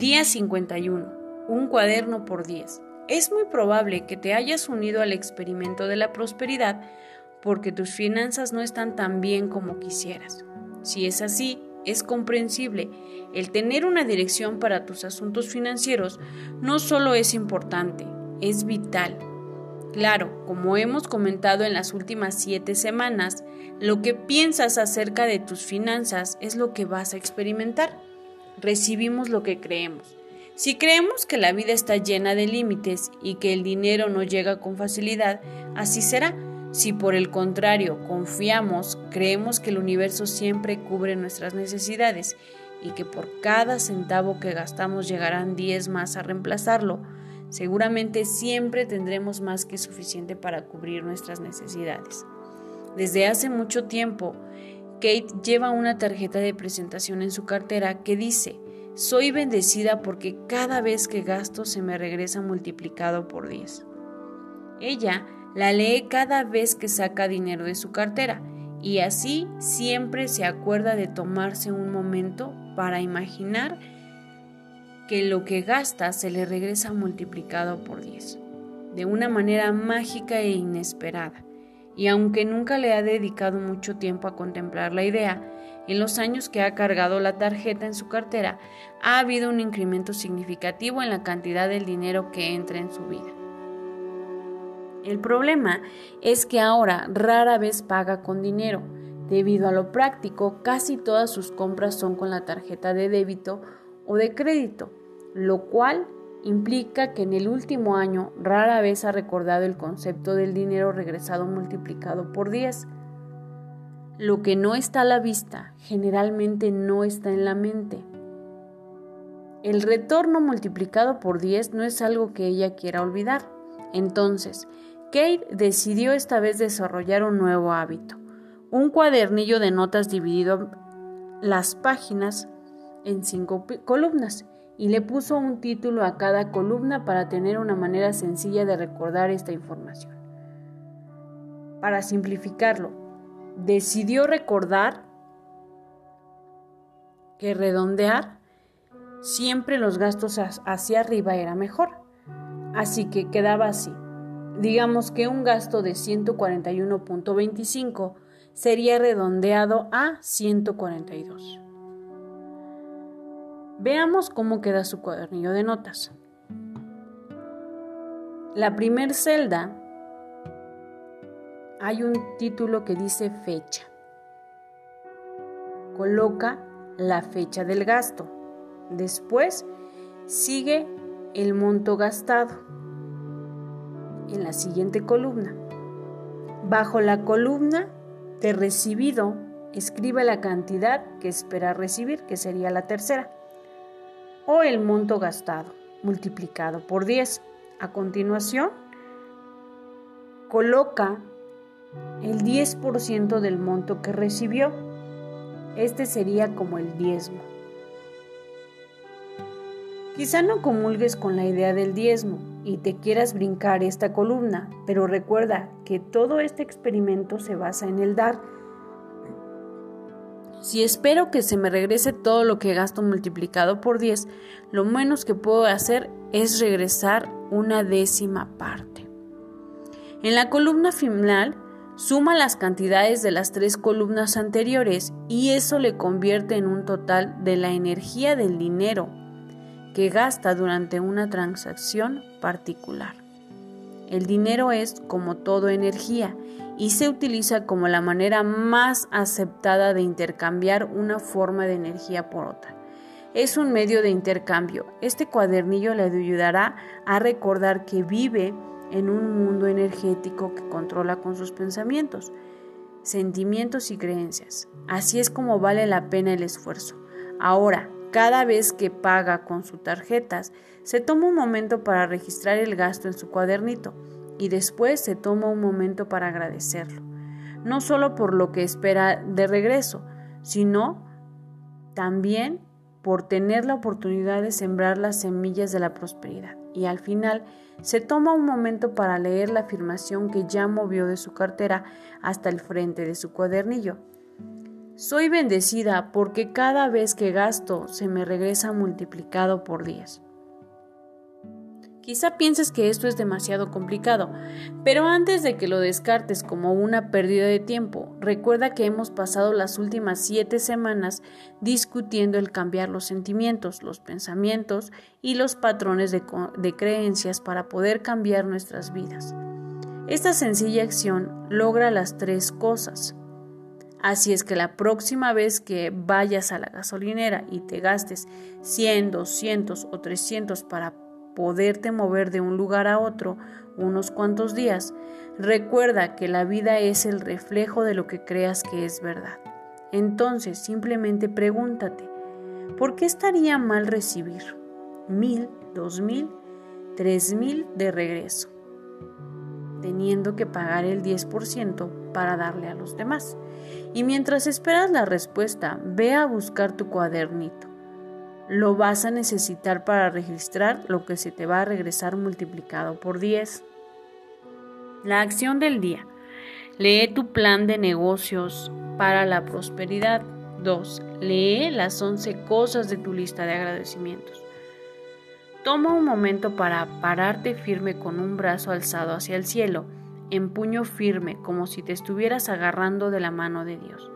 Día 51. Un cuaderno por 10. Es muy probable que te hayas unido al experimento de la prosperidad porque tus finanzas no están tan bien como quisieras. Si es así, es comprensible. El tener una dirección para tus asuntos financieros no solo es importante, es vital. Claro, como hemos comentado en las últimas siete semanas, lo que piensas acerca de tus finanzas es lo que vas a experimentar. Recibimos lo que creemos. Si creemos que la vida está llena de límites y que el dinero no llega con facilidad, así será. Si por el contrario confiamos, creemos que el universo siempre cubre nuestras necesidades y que por cada centavo que gastamos llegarán 10 más a reemplazarlo, seguramente siempre tendremos más que suficiente para cubrir nuestras necesidades. Desde hace mucho tiempo, Kate lleva una tarjeta de presentación en su cartera que dice, soy bendecida porque cada vez que gasto se me regresa multiplicado por 10. Ella la lee cada vez que saca dinero de su cartera y así siempre se acuerda de tomarse un momento para imaginar que lo que gasta se le regresa multiplicado por 10, de una manera mágica e inesperada. Y aunque nunca le ha dedicado mucho tiempo a contemplar la idea, en los años que ha cargado la tarjeta en su cartera, ha habido un incremento significativo en la cantidad del dinero que entra en su vida. El problema es que ahora rara vez paga con dinero. Debido a lo práctico, casi todas sus compras son con la tarjeta de débito o de crédito, lo cual implica que en el último año rara vez ha recordado el concepto del dinero regresado multiplicado por 10. Lo que no está a la vista generalmente no está en la mente. El retorno multiplicado por 10 no es algo que ella quiera olvidar. Entonces, Kate decidió esta vez desarrollar un nuevo hábito, un cuadernillo de notas dividido las páginas en cinco columnas y le puso un título a cada columna para tener una manera sencilla de recordar esta información. Para simplificarlo, decidió recordar que redondear siempre los gastos hacia arriba era mejor. Así que quedaba así. Digamos que un gasto de 141.25 sería redondeado a 142. Veamos cómo queda su cuadernillo de notas. La primer celda hay un título que dice fecha. Coloca la fecha del gasto. Después sigue el monto gastado en la siguiente columna. Bajo la columna de recibido, escribe la cantidad que espera recibir, que sería la tercera, o el monto gastado multiplicado por 10. A continuación, coloca el 10% del monto que recibió. Este sería como el diezmo. Quizá no comulgues con la idea del diezmo y te quieras brincar esta columna, pero recuerda que todo este experimento se basa en el dar. Si espero que se me regrese todo lo que gasto multiplicado por 10, lo menos que puedo hacer es regresar una décima parte. En la columna final Suma las cantidades de las tres columnas anteriores y eso le convierte en un total de la energía del dinero que gasta durante una transacción particular. El dinero es, como todo, energía y se utiliza como la manera más aceptada de intercambiar una forma de energía por otra. Es un medio de intercambio. Este cuadernillo le ayudará a recordar que vive en un mundo energético que controla con sus pensamientos, sentimientos y creencias. Así es como vale la pena el esfuerzo. Ahora, cada vez que paga con sus tarjetas, se toma un momento para registrar el gasto en su cuadernito y después se toma un momento para agradecerlo. No solo por lo que espera de regreso, sino también por tener la oportunidad de sembrar las semillas de la prosperidad. Y al final se toma un momento para leer la afirmación que ya movió de su cartera hasta el frente de su cuadernillo. Soy bendecida porque cada vez que gasto se me regresa multiplicado por 10. Quizá pienses que esto es demasiado complicado, pero antes de que lo descartes como una pérdida de tiempo, recuerda que hemos pasado las últimas siete semanas discutiendo el cambiar los sentimientos, los pensamientos y los patrones de, de creencias para poder cambiar nuestras vidas. Esta sencilla acción logra las tres cosas. Así es que la próxima vez que vayas a la gasolinera y te gastes 100, 200 o 300 para poderte mover de un lugar a otro unos cuantos días, recuerda que la vida es el reflejo de lo que creas que es verdad. Entonces simplemente pregúntate, ¿por qué estaría mal recibir mil, dos mil, tres mil de regreso? teniendo que pagar el 10% para darle a los demás. Y mientras esperas la respuesta, ve a buscar tu cuadernito lo vas a necesitar para registrar lo que se te va a regresar multiplicado por 10. La acción del día. Lee tu plan de negocios para la prosperidad. 2. Lee las 11 cosas de tu lista de agradecimientos. Toma un momento para pararte firme con un brazo alzado hacia el cielo, en puño firme, como si te estuvieras agarrando de la mano de Dios.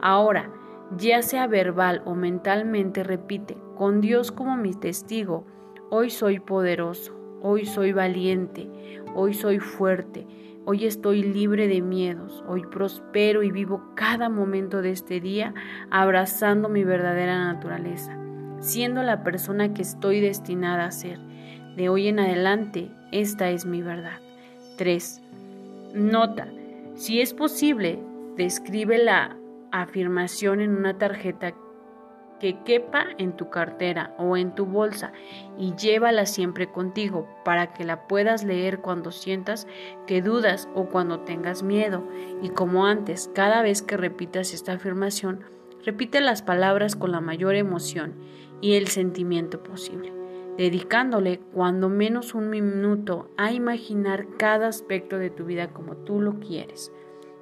Ahora, ya sea verbal o mentalmente, repite, con Dios como mi testigo, hoy soy poderoso, hoy soy valiente, hoy soy fuerte, hoy estoy libre de miedos, hoy prospero y vivo cada momento de este día abrazando mi verdadera naturaleza, siendo la persona que estoy destinada a ser. De hoy en adelante, esta es mi verdad. 3. Nota, si es posible, descríbela afirmación en una tarjeta que quepa en tu cartera o en tu bolsa y llévala siempre contigo para que la puedas leer cuando sientas que dudas o cuando tengas miedo. Y como antes, cada vez que repitas esta afirmación, repite las palabras con la mayor emoción y el sentimiento posible, dedicándole cuando menos un minuto a imaginar cada aspecto de tu vida como tú lo quieres.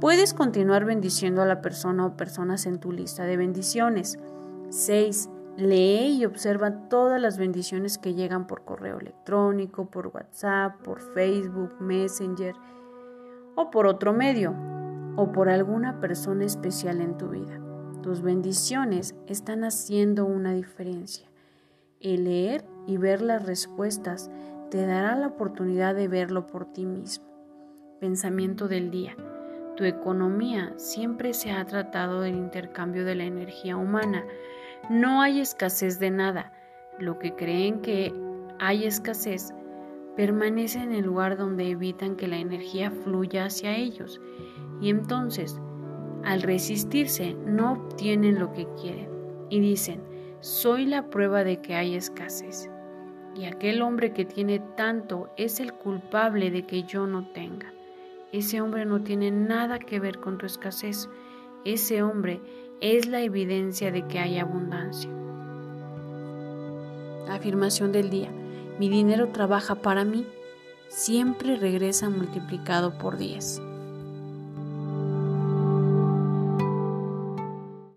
Puedes continuar bendiciendo a la persona o personas en tu lista de bendiciones. 6. Lee y observa todas las bendiciones que llegan por correo electrónico, por WhatsApp, por Facebook, Messenger o por otro medio o por alguna persona especial en tu vida. Tus bendiciones están haciendo una diferencia. El leer y ver las respuestas te dará la oportunidad de verlo por ti mismo. Pensamiento del día. Tu economía siempre se ha tratado del intercambio de la energía humana. No hay escasez de nada. Lo que creen que hay escasez permanece en el lugar donde evitan que la energía fluya hacia ellos. Y entonces, al resistirse, no obtienen lo que quieren. Y dicen, soy la prueba de que hay escasez. Y aquel hombre que tiene tanto es el culpable de que yo no tenga. Ese hombre no tiene nada que ver con tu escasez. Ese hombre es la evidencia de que hay abundancia. Afirmación del día. Mi dinero trabaja para mí. Siempre regresa multiplicado por 10.